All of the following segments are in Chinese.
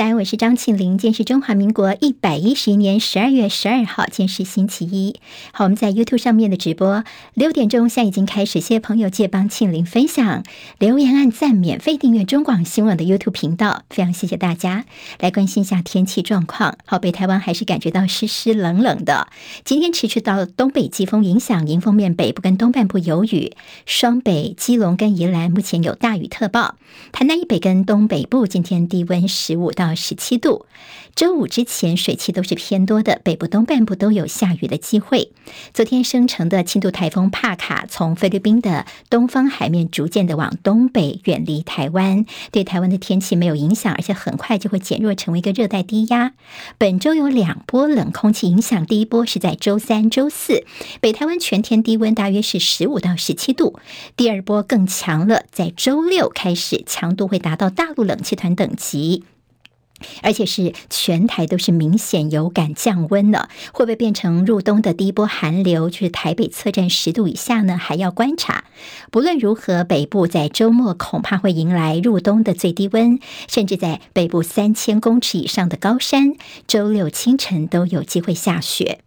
三，我是张庆玲。今天是中华民国一百一十一年十二月十二号，今天是星期一。好，我们在 YouTube 上面的直播六点钟，现在已经开始。谢谢朋友借帮庆玲分享、留言、按赞、免费订阅中广新闻的 YouTube 频道，非常谢谢大家。来关心一下天气状况。好，北台湾还是感觉到湿湿冷冷的。今天持续到东北季风影响，迎风面北部跟东半部有雨，双北、基隆跟宜兰目前有大雨特报。台南以北跟东北部今天低温十五到十七度。周五之前水汽都是偏多的，北部东半部都有下雨的机会。昨天生成的轻度台风帕卡从菲律宾的东方海面逐渐的往东北远离台湾，对台湾的天气没有影响，而且很快就会减弱成为一个热带低压。本周有两波冷空气影响，第一波是在周三、周四，北台湾全天低温大约是十五到十七度；第二波更强了，在周六开始，强度会达到大陆冷气团等级。而且是全台都是明显有感降温了，会不会变成入冬的第一波寒流？就是台北测站十度以下呢？还要观察。不论如何，北部在周末恐怕会迎来入冬的最低温，甚至在北部三千公尺以上的高山，周六清晨都有机会下雪。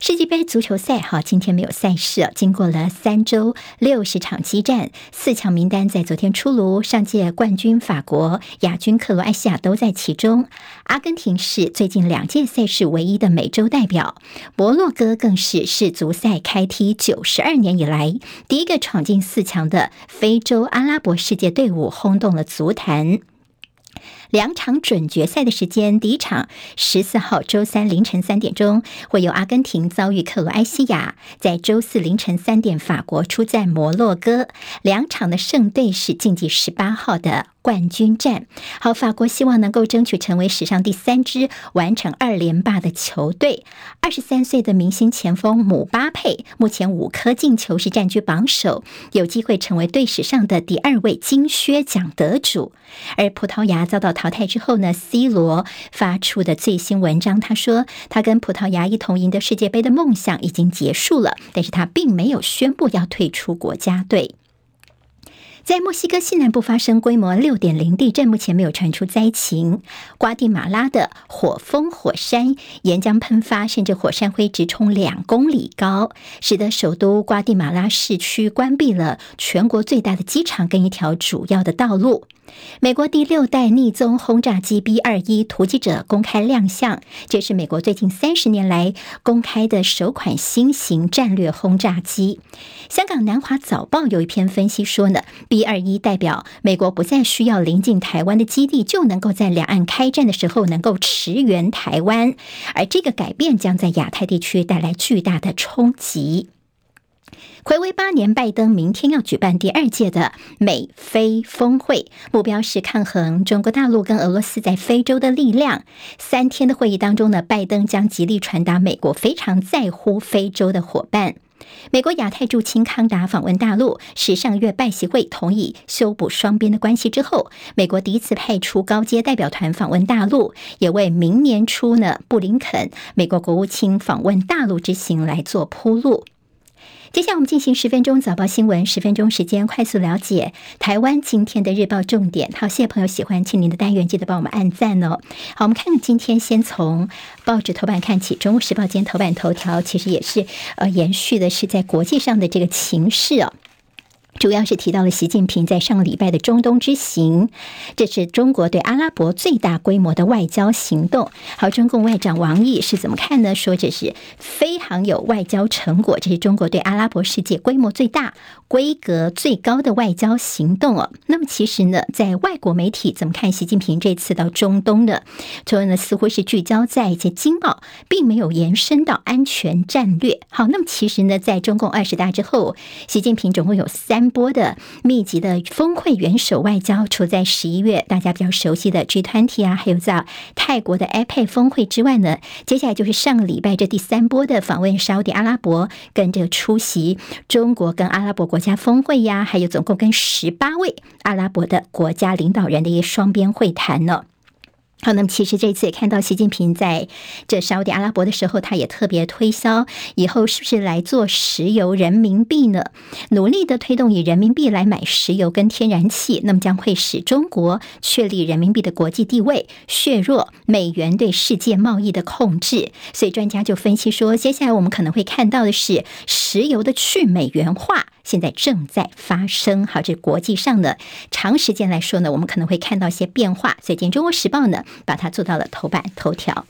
世界杯足球赛哈，今天没有赛事。经过了三周六十场激战，四强名单在昨天出炉。上届冠军法国、亚军克罗埃西亚都在其中。阿根廷是最近两届赛事唯一的美洲代表。摩洛哥更是世足赛开踢九十二年以来第一个闯进四强的非洲阿拉伯世界队伍，轰动了足坛。两场准决赛的时间，第一场十四号周三凌晨三点钟会有阿根廷遭遇克罗埃西亚，在周四凌晨三点法国出战摩洛哥。两场的胜队是晋级十八号的。冠军战，好，法国希望能够争取成为史上第三支完成二连霸的球队。二十三岁的明星前锋姆巴佩，目前五颗进球是占据榜首，有机会成为队史上的第二位金靴奖得主。而葡萄牙遭到淘汰之后呢，C 罗发出的最新文章，他说他跟葡萄牙一同赢得世界杯的梦想已经结束了，但是他并没有宣布要退出国家队。在墨西哥西南部发生规模六点零地震，目前没有传出灾情。瓜地马拉的火风火山岩浆喷发，甚至火山灰直冲两公里高，使得首都瓜地马拉市区关闭了全国最大的机场跟一条主要的道路。美国第六代匿踪轰炸机 B 二一突击者公开亮相，这是美国最近三十年来公开的首款新型战略轰炸机。香港南华早报有一篇分析说呢，B 二一代表美国不再需要临近台湾的基地，就能够在两岸开战的时候能够驰援台湾，而这个改变将在亚太地区带来巨大的冲击。暌违八年，拜登明天要举办第二届的美非峰会，目标是抗衡中国大陆跟俄罗斯在非洲的力量。三天的会议当中呢，拜登将极力传达美国非常在乎非洲的伙伴。美国亚太驻青康达访问大陆，是上月拜习会同意修补双边的关系之后，美国第一次派出高阶代表团访问大陆，也为明年初呢布林肯美国国务卿访问大陆之行来做铺路。接下来我们进行十分钟早报新闻，十分钟时间快速了解台湾今天的日报重点。好，谢谢朋友喜欢庆林的单元，记得帮我们按赞哦。好，我们看看今天先从报纸头版看起，《中国时报》今天头版头条其实也是呃延续的是在国际上的这个情势哦。主要是提到了习近平在上个礼拜的中东之行，这是中国对阿拉伯最大规模的外交行动。好，中共外长王毅是怎么看呢？说这是非常有外交成果，这是中国对阿拉伯世界规模最大、规格最高的外交行动哦。那么其实呢，在外国媒体怎么看习近平这次到中东呢？说呢，似乎是聚焦在一些经贸，并没有延伸到安全战略。好，那么其实呢，在中共二十大之后，习近平总共有三。波的密集的峰会元首外交，除在十一月大家比较熟悉的 G20 啊，还有在泰国的 APEC 峰会之外呢，接下来就是上个礼拜这第三波的访问沙乌地阿拉伯，跟着出席中国跟阿拉伯国家峰会呀，还有总共跟十八位阿拉伯的国家领导人的一个双边会谈呢。好，那么其实这次也看到习近平在这沙乌地阿拉伯的时候，他也特别推销以后是不是来做石油人民币呢？努力的推动以人民币来买石油跟天然气，那么将会使中国确立人民币的国际地位，削弱美元对世界贸易的控制。所以专家就分析说，接下来我们可能会看到的是石油的去美元化，现在正在发生。好，这国际上的，长时间来说呢，我们可能会看到一些变化。最近《中国时报》呢。把它做到了头版头条。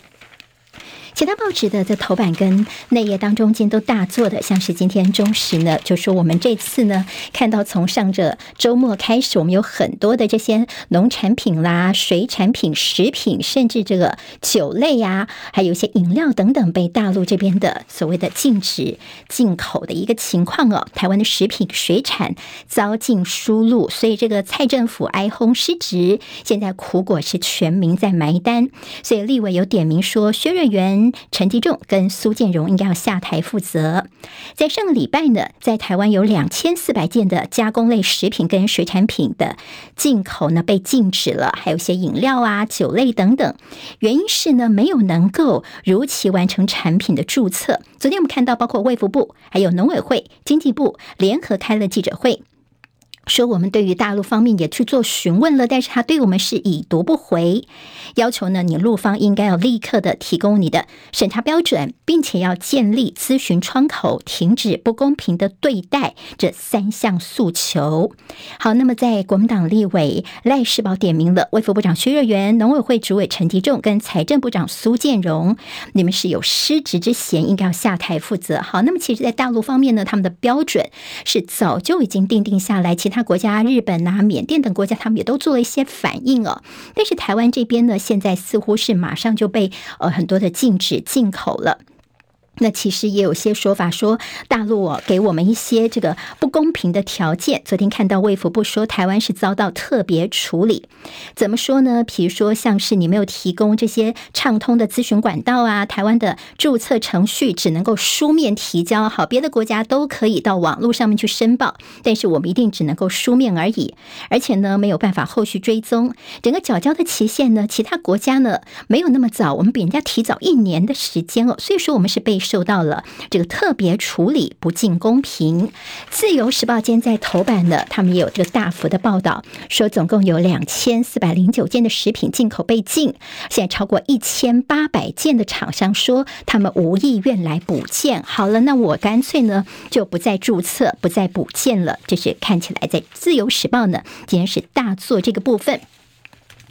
其他报纸的在头版跟内页当中间都大做的，像是今天中时呢，就说我们这次呢看到从上着周末开始，我们有很多的这些农产品啦、水产品、食品，甚至这个酒类呀、还有一些饮料等等，被大陆这边的所谓的禁止进口的一个情况哦。台湾的食品水产遭禁输入，所以这个蔡政府哀轰失职，现在苦果是全民在埋单。所以立委有点名说薛瑞元。陈吉仲跟苏建荣应该要下台负责。在上个礼拜呢，在台湾有两千四百件的加工类食品跟水产品的进口呢被禁止了，还有一些饮料啊、酒类等等。原因是呢，没有能够如期完成产品的注册。昨天我们看到，包括卫福部、还有农委会、经济部联合开了记者会。说我们对于大陆方面也去做询问了，但是他对我们是已读不回，要求呢，你陆方应该要立刻的提供你的审查标准，并且要建立咨询窗口，停止不公平的对待这三项诉求。好，那么在国民党立委赖世宝点名了，卫副部长薛瑞元、农委会主委陈吉仲跟财政部长苏建荣，你们是有失职之嫌，应该要下台负责。好，那么其实，在大陆方面呢，他们的标准是早就已经定定下来，其他他国家，日本呐、缅甸等国家，他们也都做了一些反应哦。但是台湾这边呢，现在似乎是马上就被呃很多的禁止进口了。那其实也有些说法说，大陆哦给我们一些这个不公平的条件。昨天看到卫福部说，台湾是遭到特别处理。怎么说呢？比如说，像是你没有提供这些畅通的咨询管道啊，台湾的注册程序只能够书面提交。好，别的国家都可以到网络上面去申报，但是我们一定只能够书面而已。而且呢，没有办法后续追踪整个缴交的期限呢，其他国家呢没有那么早，我们比人家提早一年的时间哦。所以说，我们是被。受到了这个特别处理，不尽公平。自由时报今天在头版呢，他们也有这个大幅的报道，说总共有两千四百零九件的食品进口被禁，现在超过一千八百件的厂商说他们无意愿来补件。好了，那我干脆呢就不再注册，不再补件了。这是看起来在自由时报呢，今天是大做这个部分。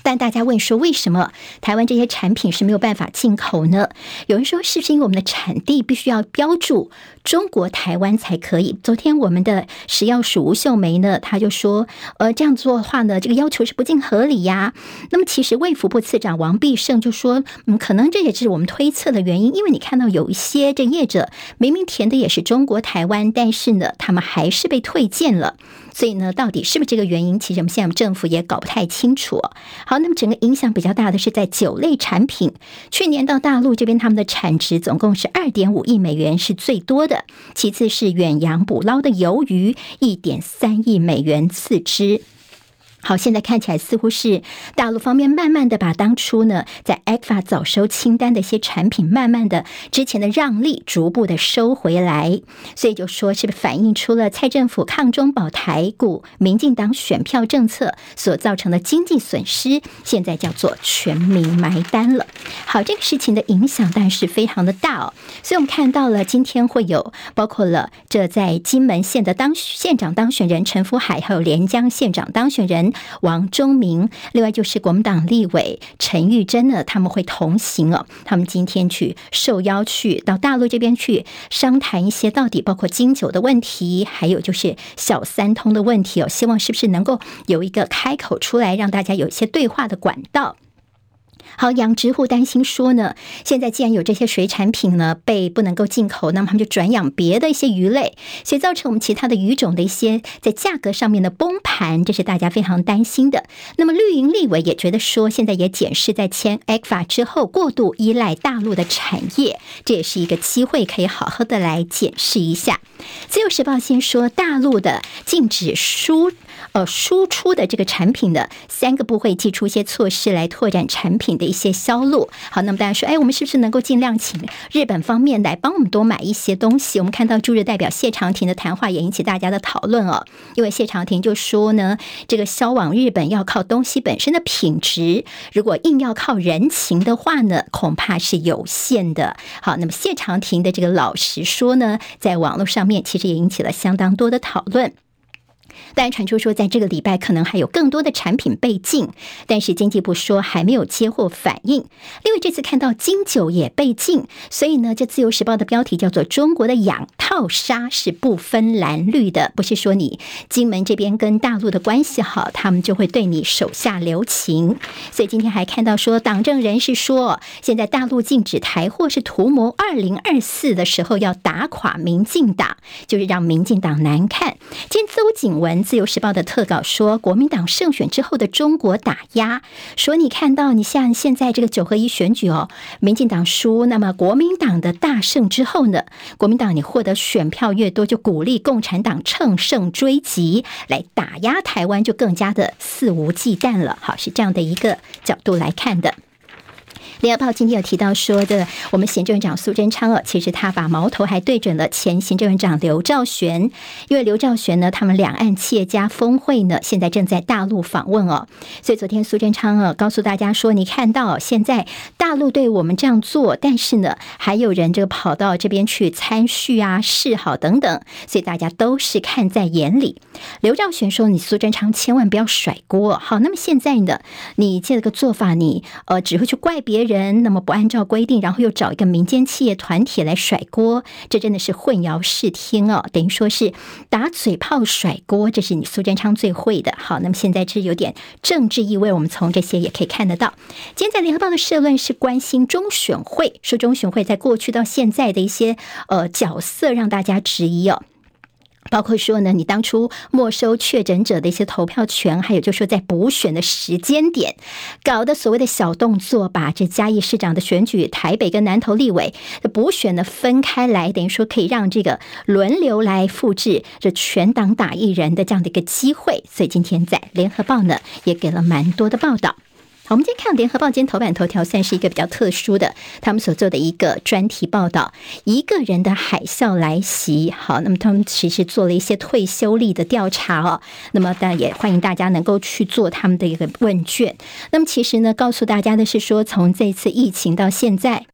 但大家问说，为什么台湾这些产品是没有办法进口呢？有人说，是不是因为我们的产地必须要标注中国台湾才可以？昨天我们的食药署吴秀梅呢，他就说，呃，这样做的话呢，这个要求是不尽合理呀。那么，其实卫福部次长王必胜就说，嗯，可能这也是我们推测的原因，因为你看到有一些这业者明明填的也是中国台湾，但是呢，他们还是被退件了。所以呢，到底是不是这个原因？其实我们现在政府也搞不太清楚。好，那么整个影响比较大的是在酒类产品。去年到大陆这边，他们的产值总共是二点五亿美元，是最多的。其次是远洋捕捞的鱿鱼，一点三亿美元次之。好，现在看起来似乎是大陆方面慢慢的把当初呢在 ECFA 早收清单的一些产品，慢慢的之前的让利逐步的收回来，所以就说是不是反映出了蔡政府抗中保台、股民进党选票政策所造成的经济损失，现在叫做全民埋单了。好，这个事情的影响当然是非常的大哦，所以我们看到了今天会有包括了这在金门县的当县长当选人陈福海，还有连江县长当选人。王忠明，另外就是国民党立委陈玉珍呢，他们会同行哦。他们今天去受邀去到大陆这边去商谈一些到底包括金九的问题，还有就是小三通的问题哦。希望是不是能够有一个开口出来，让大家有一些对话的管道。好，养殖户担心说呢，现在既然有这些水产品呢被不能够进口，那么他们就转养别的一些鱼类，所以造成我们其他的鱼种的一些在价格上面的崩盘，这是大家非常担心的。那么绿营立委也觉得说，现在也检视在签 ECFA 之后过度依赖大陆的产业，这也是一个机会，可以好好的来检视一下。自由时报先说大陆的禁止输呃输出的这个产品的三个部会祭出一些措施来拓展产品的一些销路。好，那么大家说，哎，我们是不是能够尽量请日本方面来帮我们多买一些东西？我们看到驻日代表谢长廷的谈话也引起大家的讨论哦，因为谢长廷就说呢，这个销往日本要靠东西本身的品质，如果硬要靠人情的话呢，恐怕是有限的。好，那么谢长廷的这个老实说呢，在网络上面其实也引起了相当多的讨论。当然传出说，在这个礼拜可能还有更多的产品被禁，但是经济部说还没有接获反应。另外，这次看到金九也被禁，所以呢，这《自由时报》的标题叫做“中国的养套杀是不分蓝绿的”，不是说你金门这边跟大陆的关系好，他们就会对你手下留情。所以今天还看到说，党政人士说，现在大陆禁止台货是图谋二零二四的时候要打垮民进党，就是让民进党难看。今天邹景文。自由时报的特稿说，国民党胜选之后的中国打压，说你看到你像现在这个九合一选举哦，民进党输，那么国民党的大胜之后呢，国民党你获得选票越多，就鼓励共产党乘胜追击来打压台湾，就更加的肆无忌惮了。好，是这样的一个角度来看的。联合报今天有提到说的，我们行政院长苏贞昌哦，其实他把矛头还对准了前行政院长刘兆玄，因为刘兆玄呢，他们两岸企业家峰会呢，现在正在大陆访问哦，所以昨天苏贞昌啊告诉大家说，你看到现在大陆对我们这样做，但是呢，还有人这个跑到这边去参叙啊、示好等等，所以大家都是看在眼里。刘兆玄说：“你苏贞昌千万不要甩锅。”好，那么现在呢，你这个做法，你呃只会去怪别人。人那么不按照规定，然后又找一个民间企业团体来甩锅，这真的是混淆视听哦，等于说是打嘴炮甩锅，这是你苏贞昌最会的。好，那么现在这有点政治意味，我们从这些也可以看得到。今天在联合报的社论是关心中选会，说中选会在过去到现在的一些呃角色，让大家质疑哦。包括说呢，你当初没收确诊者的一些投票权，还有就是说在补选的时间点搞的所谓的小动作，把这嘉义市长的选举、台北跟南投立委的补选呢分开来，等于说可以让这个轮流来复制这全党打一人的这样的一个机会。所以今天在联合报呢也给了蛮多的报道。好，我们今天看《联合报》今天头版头条，算是一个比较特殊的，他们所做的一个专题报道。一个人的海啸来袭，好，那么他们其实做了一些退休率的调查哦。那么当然也欢迎大家能够去做他们的一个问卷。那么其实呢，告诉大家的是说，从这次疫情到现在。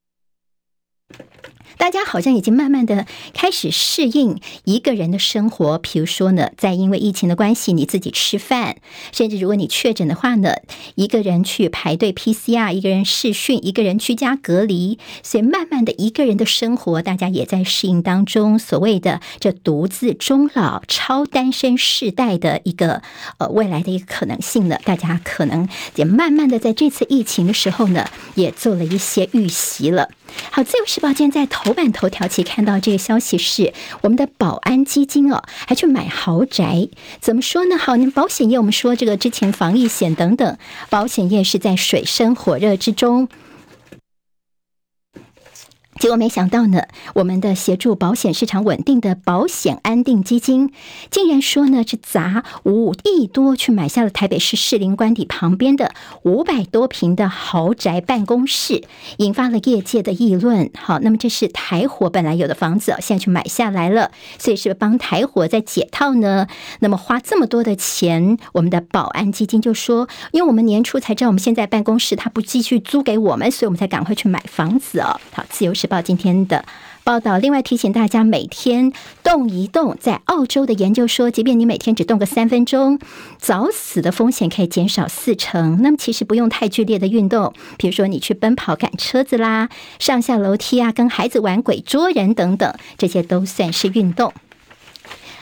大家好像已经慢慢的开始适应一个人的生活，比如说呢，在因为疫情的关系，你自己吃饭，甚至如果你确诊的话呢，一个人去排队 PCR，一个人试训，一个人居家隔离，所以慢慢的一个人的生活，大家也在适应当中。所谓的这独自终老、超单身世代的一个呃未来的一个可能性呢，大家可能也慢慢的在这次疫情的时候呢，也做了一些预习了。好，自由时报今天在头版头条期看到这个消息是，我们的保安基金哦，还去买豪宅，怎么说呢？好，那保险业我们说这个之前防疫险等等，保险业是在水深火热之中。结果没想到呢，我们的协助保险市场稳定的保险安定基金，竟然说呢，是砸五亿多去买下了台北市士林官邸旁边的五百多平的豪宅办公室，引发了业界的议论。好，那么这是台火本来有的房子，现在去买下来了，所以是帮台火在解套呢？那么花这么多的钱，我们的保安基金就说，因为我们年初才知道我们现在办公室他不继续租给我们，所以我们才赶快去买房子哦。好，自由时报今天的报道，另外提醒大家，每天动一动。在澳洲的研究说，即便你每天只动个三分钟，早死的风险可以减少四成。那么其实不用太剧烈的运动，比如说你去奔跑、赶车子啦，上下楼梯啊，跟孩子玩鬼捉人等等，这些都算是运动。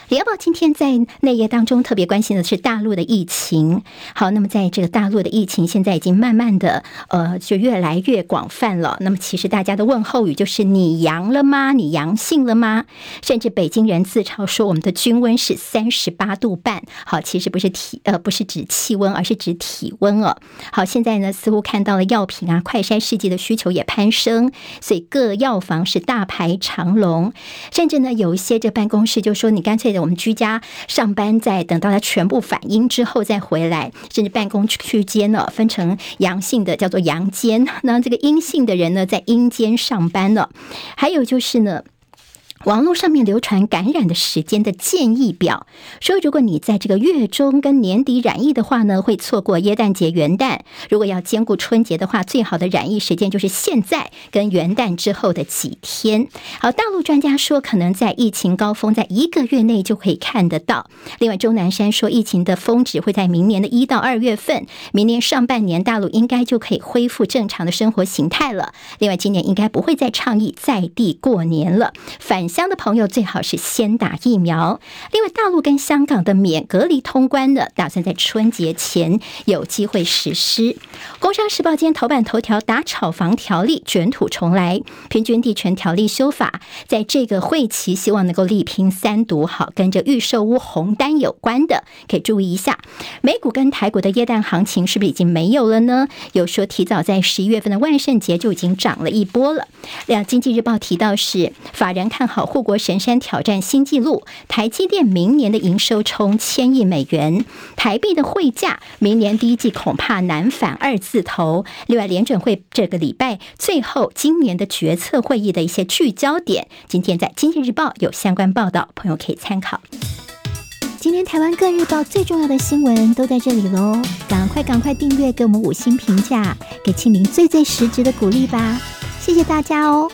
联合报今天在内页当中特别关心的是大陆的疫情。好，那么在这个大陆的疫情现在已经慢慢的呃就越来越广泛了。那么其实大家的问候语就是你阳了吗？你阳性了吗？甚至北京人自嘲说我们的均温是三十八度半。好，其实不是体呃不是指气温，而是指体温哦。好，现在呢似乎看到了药品啊快筛试剂的需求也攀升，所以各药房是大排长龙。甚至呢有一些这办公室就说你干脆我们居家上班，在等到它全部反应之后再回来，甚至办公区间呢，分成阳性的叫做阳间，那这个阴性的人呢，在阴间上班了。还有就是呢。网络上面流传感染的时间的建议表，说如果你在这个月中跟年底染疫的话呢，会错过耶诞节、元旦。如果要兼顾春节的话，最好的染疫时间就是现在跟元旦之后的几天。好，大陆专家说，可能在疫情高峰在一个月内就可以看得到。另外，钟南山说，疫情的峰值会在明年的一到二月份，明年上半年大陆应该就可以恢复正常的生活形态了。另外，今年应该不会再倡议在地过年了。反乡的朋友最好是先打疫苗。另外，大陆跟香港的免隔离通关的，打算在春节前有机会实施。《工商时报》今天头版头条打炒房条例卷土重来，平均地权条例修法，在这个会期希望能够力拼三读。好，跟着预售屋红单有关的，可以注意一下。美股跟台股的耶诞行情是不是已经没有了呢？有说提早在十一月份的万圣节就已经涨了一波了。两，《经济日报》提到是法人看好。护国神山挑战新纪录，台积电明年的营收冲千亿美元，台币的汇价明年第一季恐怕难返二字头。另外，联准会这个礼拜最后今年的决策会议的一些聚焦点，今天在经济日报有相关报道，朋友可以参考。今天台湾各日报最重要的新闻都在这里喽，赶快赶快订阅，给我们五星评价，给庆玲最最实质的鼓励吧，谢谢大家哦。